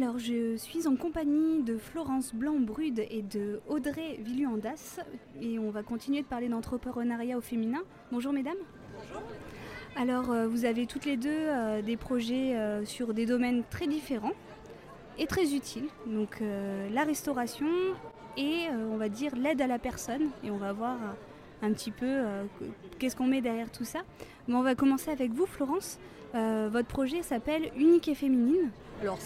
Alors, je suis en compagnie de Florence Blanc-Brude et de Audrey Villuandas et on va continuer de parler d'entrepreneuriat au féminin. Bonjour mesdames. Bonjour. Alors, euh, vous avez toutes les deux euh, des projets euh, sur des domaines très différents et très utiles. Donc, la restauration et, on va dire, l'aide à la personne. Et on va voir un petit peu qu'est-ce qu'on met derrière tout ça. On va commencer avec vous, Florence. votre projet s'appelle Unique et Féminine. Alors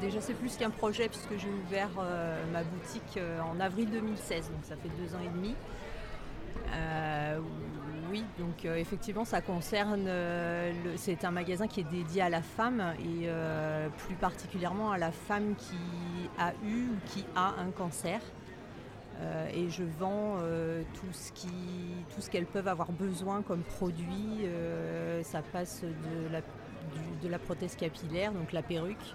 déjà c'est plus qu'un projet puisque j'ai ouvert euh, ma boutique euh, en avril 2016, donc ça fait deux ans et demi. Euh, oui, donc effectivement ça concerne, c'est un magasin qui est dédié à la femme et plus particulièrement à la femme qui a eu ou qui a un cancer. Et je vends tout ce qui, tout ce qu'elles peuvent avoir besoin comme produit. ça passe de la de la prothèse capillaire, donc la perruque,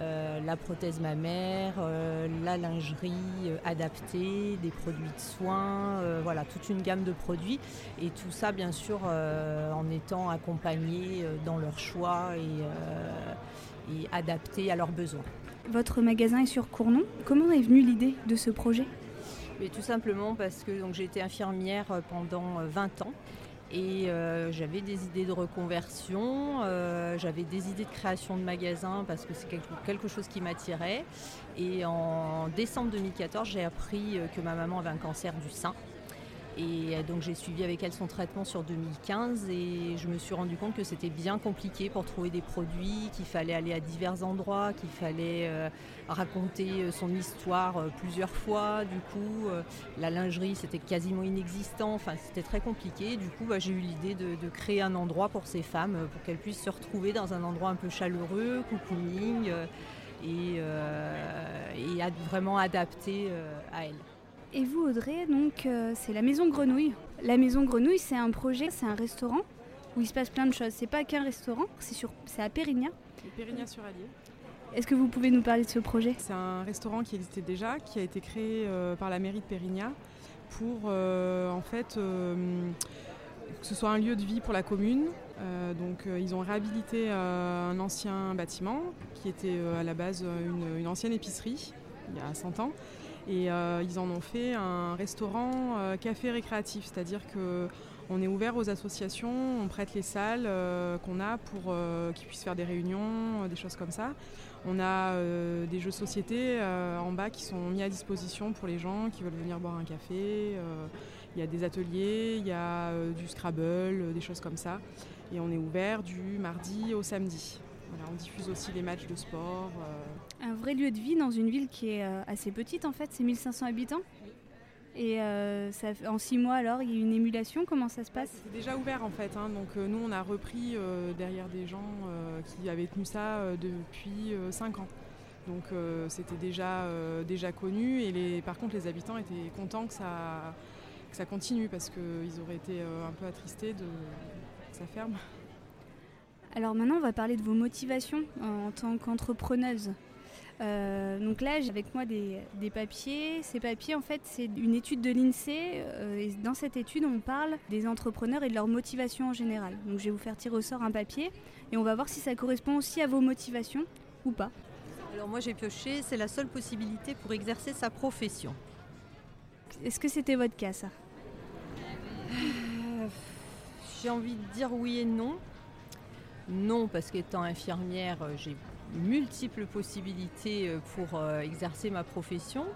euh, la prothèse mammaire, euh, la lingerie euh, adaptée, des produits de soins, voilà, toute une gamme de produits. Et tout ça, bien sûr, en étant accompagné dans leurs choix et, et, adapté à leurs besoins. Votre magasin est sur Cournon. Comment est venue l'idée de ce projet? Tout simplement parce que j'ai été infirmière pendant 20 ans et euh, j'avais des idées de reconversion, euh, j'avais des idées de création de magasins parce que c'est quelque, chose qui m'attirait. Et en décembre 2014, j'ai appris euh, que ma maman avait un cancer du sein. Et euh, donc j'ai suivi avec elle son traitement sur 2015 et je me suis rendu compte que c'était bien compliqué pour trouver des produits, qu'il fallait aller à divers endroits, qu'il fallait euh, raconter euh, son histoire plusieurs fois. Du coup, la lingerie c'était quasiment inexistant, enfin c'était très compliqué. Du coup, bah, j'ai eu l'idée de, créer un endroit pour ces femmes, pour qu'elles puissent se retrouver dans un endroit un peu chaleureux, cocooning et, et vraiment adapté à elles. Et vous, Audrey, donc euh, c'est la Maison Grenouille. La Maison Grenouille, c'est un projet, c'est un restaurant où il se passe plein de choses. C'est pas qu'un restaurant, c'est sur, c'est à Périgna. Périgna sur Allier. Est-ce que vous pouvez nous parler de ce projet? C'est un restaurant qui existait déjà, qui a été créé euh, par la mairie de Périgna pour euh, en fait que ce soit un lieu de vie pour la commune. donc ils ont réhabilité un ancien bâtiment qui était à la base une, une ancienne épicerie il y a 100 ans et euh, ils en ont fait un restaurant euh, café récréatif, c'est-à-dire que on est ouvert aux associations, on prête les salles euh, qu'on a pour qu'ils puissent faire des réunions, des choses comme ça. On a des jeux de société en bas qui sont mis à disposition pour les gens qui veulent venir boire un café. Il y a des ateliers, il y a du Scrabble, des choses comme ça. Et on est ouvert du mardi au samedi on diffuse aussi les matchs de sport. Euh. Vrai lieu de vie dans une ville qui est euh, assez petite en fait, c'est 1500 habitants. Et euh, ça, en six mois alors, il y a une émulation, comment ça se passe? C'est déjà ouvert en fait, hein. donc nous on a repris derrière des gens qui avaient tenu ça depuis cinq ans. Donc c'était déjà, déjà connu et les, par contre les habitants étaient contents que ça, que ça continue parce qu'ils auraient été un peu attristés de que ça ferme. Alors maintenant, on va parler de vos motivations en tant qu'entrepreneuse. Euh, donc là, j'ai avec moi des, papiers. Ces papiers, en fait, c'est une étude de l'INSEE. Euh, et dans cette étude, on parle des entrepreneurs et de leur motivation en général. Donc je vais vous faire tirer au sort un papier et on va voir si ça correspond aussi à vos motivations ou pas. Alors moi, j'ai pioché, c'est la seule possibilité pour exercer sa profession. Est-ce que c'était votre cas, ça? Euh, J'ai envie de dire oui et non. Non, parce qu'étant infirmière, j'ai multiples possibilités euh, pour euh, exercer ma profession.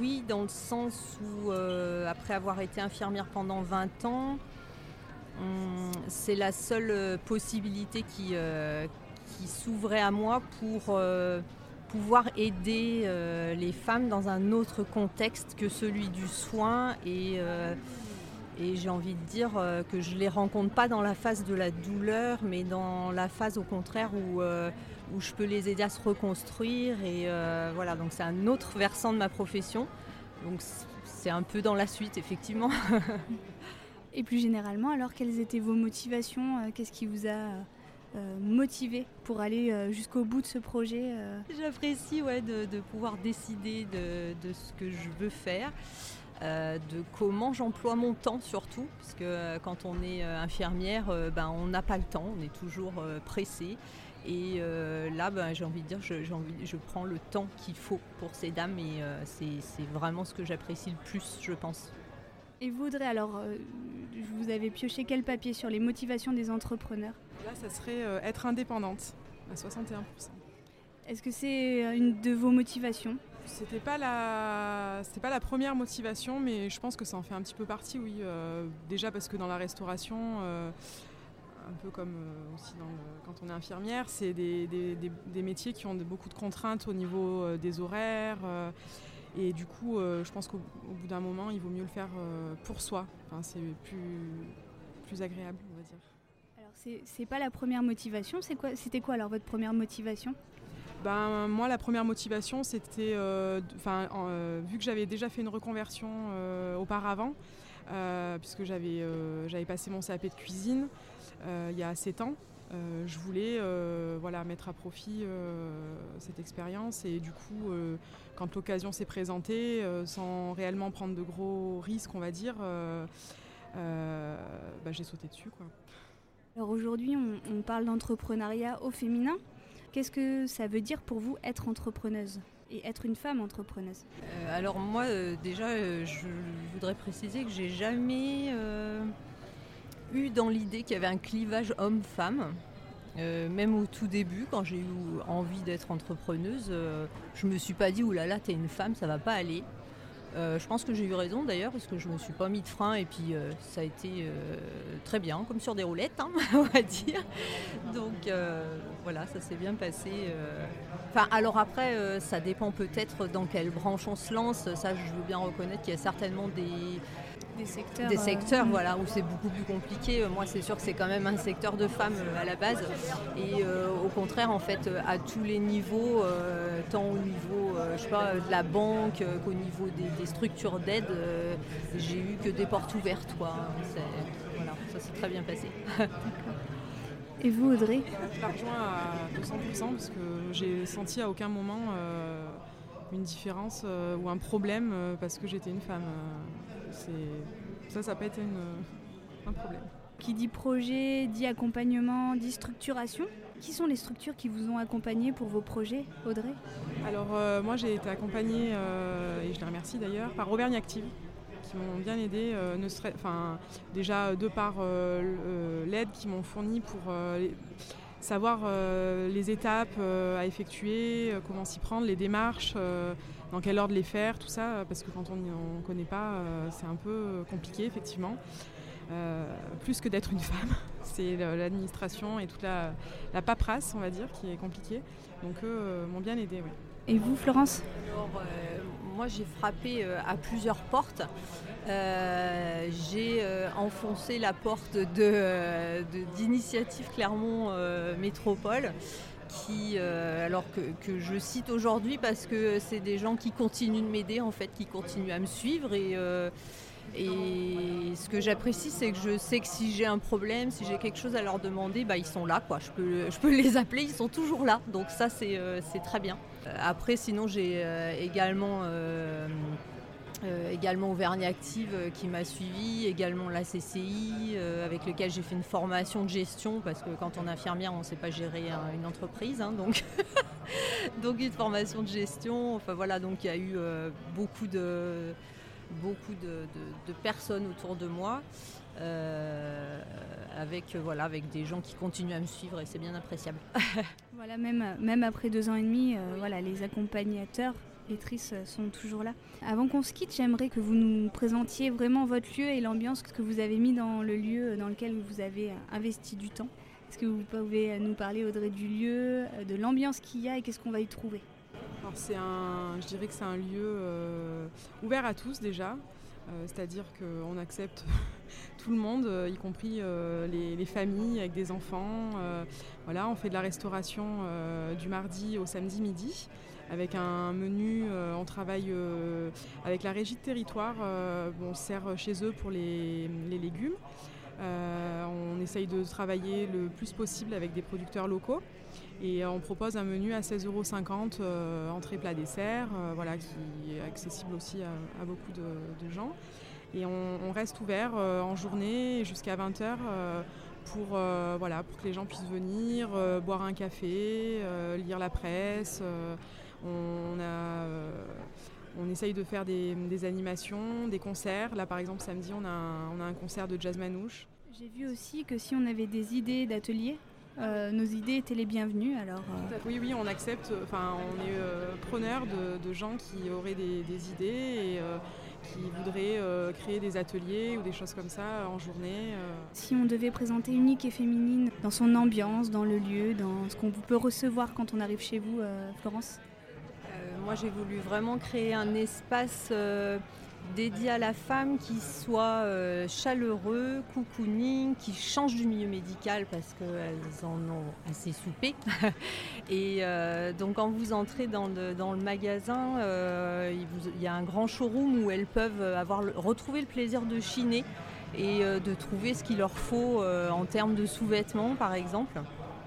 oui, dans le sens où, après avoir été infirmière pendant 20 ans, hum, c'est la seule possibilité qui, qui s'ouvrait à moi pour pouvoir aider les femmes dans un autre contexte que celui du soin et et j'ai envie de dire euh, que je ne les rencontre pas dans la phase de la douleur, mais dans la phase au contraire où, euh, où je peux les aider à se reconstruire. Et euh, voilà, donc c'est un autre versant de ma profession. Donc c'est un peu dans la suite, effectivement. et plus généralement, alors quelles étaient vos motivations Qu'est-ce qui vous a motivé pour aller jusqu'au bout de ce projet J'apprécie ouais, de, de, pouvoir décider de, de, ce que je veux faire. Euh, de comment j'emploie mon temps surtout, parce que euh, quand on est euh, infirmière, ben, on n'a pas le temps, on est toujours pressé. Et là, ben, j'ai envie de dire, je, envie, je prends le temps qu'il faut pour ces dames et c'est vraiment ce que j'apprécie le plus, je pense. Et vous, Audrey, alors, vous avez pioché quel papier sur les motivations des entrepreneurs? Là, ça serait être indépendante à 61%. Est-ce que c'est une de vos motivations? C'était pas la, pas la première motivation, mais je pense que ça en fait un petit peu partie, oui. Euh, déjà parce que dans la restauration, euh, un peu comme euh, aussi quand on est infirmière, c'est des, métiers qui ont beaucoup de contraintes au niveau des horaires. et du coup, je pense qu'au bout d'un moment, il vaut mieux le faire pour soi. C'est plus, plus agréable, on va dire. C'est pas la première motivation. C'était quoi alors votre première motivation? Ben, moi, la première motivation, c'était, euh, euh, vu que j'avais déjà fait une reconversion euh, auparavant, puisque j'avais, passé mon CAP de cuisine il y a 7 ans, je voulais voilà, mettre à profit cette expérience et du coup, quand l'occasion s'est présentée, sans réellement prendre de gros risques, on va dire, bah, j'ai sauté dessus. Quoi. Alors aujourd'hui, on parle d'entrepreneuriat au féminin. Qu'est-ce que ça veut dire pour vous être entrepreneuse et être une femme entrepreneuse? Euh, Alors moi euh, déjà euh, je voudrais préciser que j'ai jamais eu dans l'idée qu'il y avait un clivage homme-femme. même au tout début, quand j'ai eu envie d'être entrepreneuse, je me suis pas dit oulala, là là, t'es une femme, ça va pas aller. Euh, je pense que j'ai eu raison d'ailleurs parce que je me suis pas mis de frein et puis euh, ça a été euh, très bien, comme sur des roulettes, hein, on va dire. Donc voilà, ça s'est bien passé. Enfin, alors après, ça dépend peut-être dans quelle branche on se lance. Ça, je veux bien reconnaître qu'il y a certainement des, des secteurs, des secteurs voilà, où c'est beaucoup plus compliqué. Moi, c'est sûr que c'est quand même un secteur de femmes à la base. Et au contraire, en fait, à tous les niveaux, tant au niveau je sais pas, de la banque qu'au niveau des, structures d'aide, j'ai eu que des portes ouvertes. Quoi. Voilà, ça s'est très bien passé. Et vous, Audrey? Je la rejoins à 200% parce que j'ai senti à aucun moment une différence ou un problème parce que j'étais une femme. Ça, ça n'a pas été un problème. Qui dit projet, dit accompagnement, dit structuration. Qui sont les structures qui vous ont accompagné pour vos projets, Audrey? Alors euh, moi j'ai été accompagnée, euh, et je les remercie d'ailleurs, par Auvergne Active, qui m'ont bien aidé, euh, ne serait, déjà de par l'aide qu'ils m'ont fournie pour savoir les étapes à effectuer, comment s'y prendre, les démarches, dans quel ordre les faire, tout ça, parce que quand on ne connaît pas, c'est un peu compliqué effectivement. Euh, plus que d'être une femme. C'est l'administration et toute la, paperasse, on va dire, qui est compliquée. Donc eux euh, m'ont bien aidé. Et vous, Florence? Euh, Moi, j'ai frappé à plusieurs portes. j'ai enfoncé la porte d'initiative Clermont Métropole qui, alors que, que, je cite aujourd'hui parce que c'est des gens qui continuent de m'aider en fait, qui continuent à me suivre et et ce que j'apprécie, c'est que je sais que si j'ai un problème, si j'ai quelque chose à leur demander, bah, ils sont là. Quoi. Je, peux, je peux les appeler, ils sont toujours là. Donc ça, c'est euh, très bien. Euh, après, sinon, j'ai euh, également... également Auvergne Active qui m'a suivi, également la CCI avec lequel j'ai fait une formation de gestion parce que quand on est infirmière on ne sait pas gérer une entreprise hein, donc donc une formation de gestion enfin voilà donc il y a eu beaucoup de beaucoup de, personnes autour de moi, euh, avec, voilà, avec des gens qui continuent à me suivre et c'est bien appréciable. voilà, même, même après deux ans et demi, euh, voilà, les accompagnateurs, les tristes euh, sont toujours là. Avant qu'on se quitte, j'aimerais que vous nous présentiez vraiment votre lieu et l'ambiance que vous avez mis dans le lieu dans lequel vous avez investi du temps. Est-ce que vous pouvez nous parler, Audrey, du lieu, de l'ambiance qu'il y a et qu'est-ce qu'on va y trouver? Un, je dirais que c'est un lieu euh, ouvert à tous déjà, euh, c'est-à-dire qu'on accepte tout le monde, euh, y compris les, familles avec des enfants. voilà, on fait de la restauration du mardi au samedi midi avec un menu. on travaille avec la régie de territoire. on sert chez eux pour les légumes. on essaye de travailler le plus possible avec des producteurs locaux. Et on propose un menu à 16,50 euros, euh, entrée, plat, dessert, euh, voilà, qui est accessible aussi à, beaucoup de, gens. Et on, reste ouvert euh, en journée jusqu'à 20h pour, voilà, pour que les gens puissent venir, boire un café, lire la presse. On a on essaye de faire des, animations, des concerts. Là, par exemple, samedi, on a un, on a un concert de jazz manouche. J'ai vu aussi que si on avait des idées d'ateliers, euh, nos idées étaient les bienvenues. Alors, euh. Oui, oui, on accepte, enfin, on est euh, preneur de, gens qui auraient des, idées et qui voudraient créer des ateliers ou des choses comme ça en journée. Si on devait présenter unique et féminine dans son ambiance, dans le lieu, dans ce qu'on peut recevoir quand on arrive chez vous, Florence? Moi, j'ai voulu vraiment créer un espace dédié à la femme qui soit euh, chaleureux, cocooning, qui change du milieu médical parce qu'elles en ont assez soupé. et euh, donc quand vous entrez dans le, magasin, euh, il, y a un grand showroom où elles peuvent avoir retrouver le plaisir de chiner et de trouver ce qu'il leur faut en termes de sous-vêtements par exemple.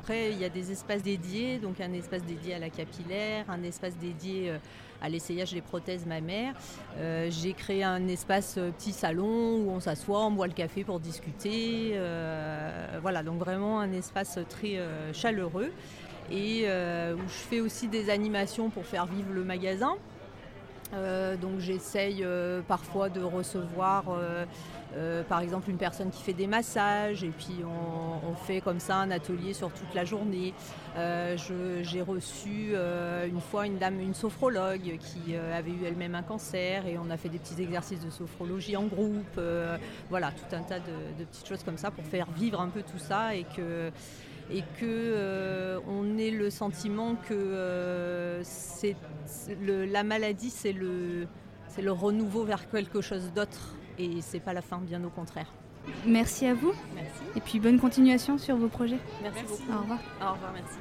Il y a des espaces dédiés, donc un espace dédié à la capillaire, un espace dédié à l'essayage des prothèses mammaires. Euh, j'ai créé un espace euh, petit salon où on s'assoit, on boit le café pour discuter. Euh, voilà, donc vraiment un espace très chaleureux et où je fais aussi des animations pour faire vivre le magasin. donc j'essaye parfois de recevoir euh, par exemple une personne qui fait des massages et puis on, fait comme ça un atelier sur toute la journée. Euh, j'ai reçu euh, une fois une dame, une sophrologue qui avait eu elle-même un cancer et on a fait des petits exercices de sophrologie en groupe. voilà, tout un tas de, petites choses comme ça pour faire vivre un peu tout ça et que et on ait le sentiment que la maladie c'est le c'est le renouveau vers quelque chose d'autre et c'est pas la fin, bien au contraire. Merci à vous. Merci. Et puis bonne continuation sur vos projets. Merci, beaucoup. Au revoir. Au revoir, merci.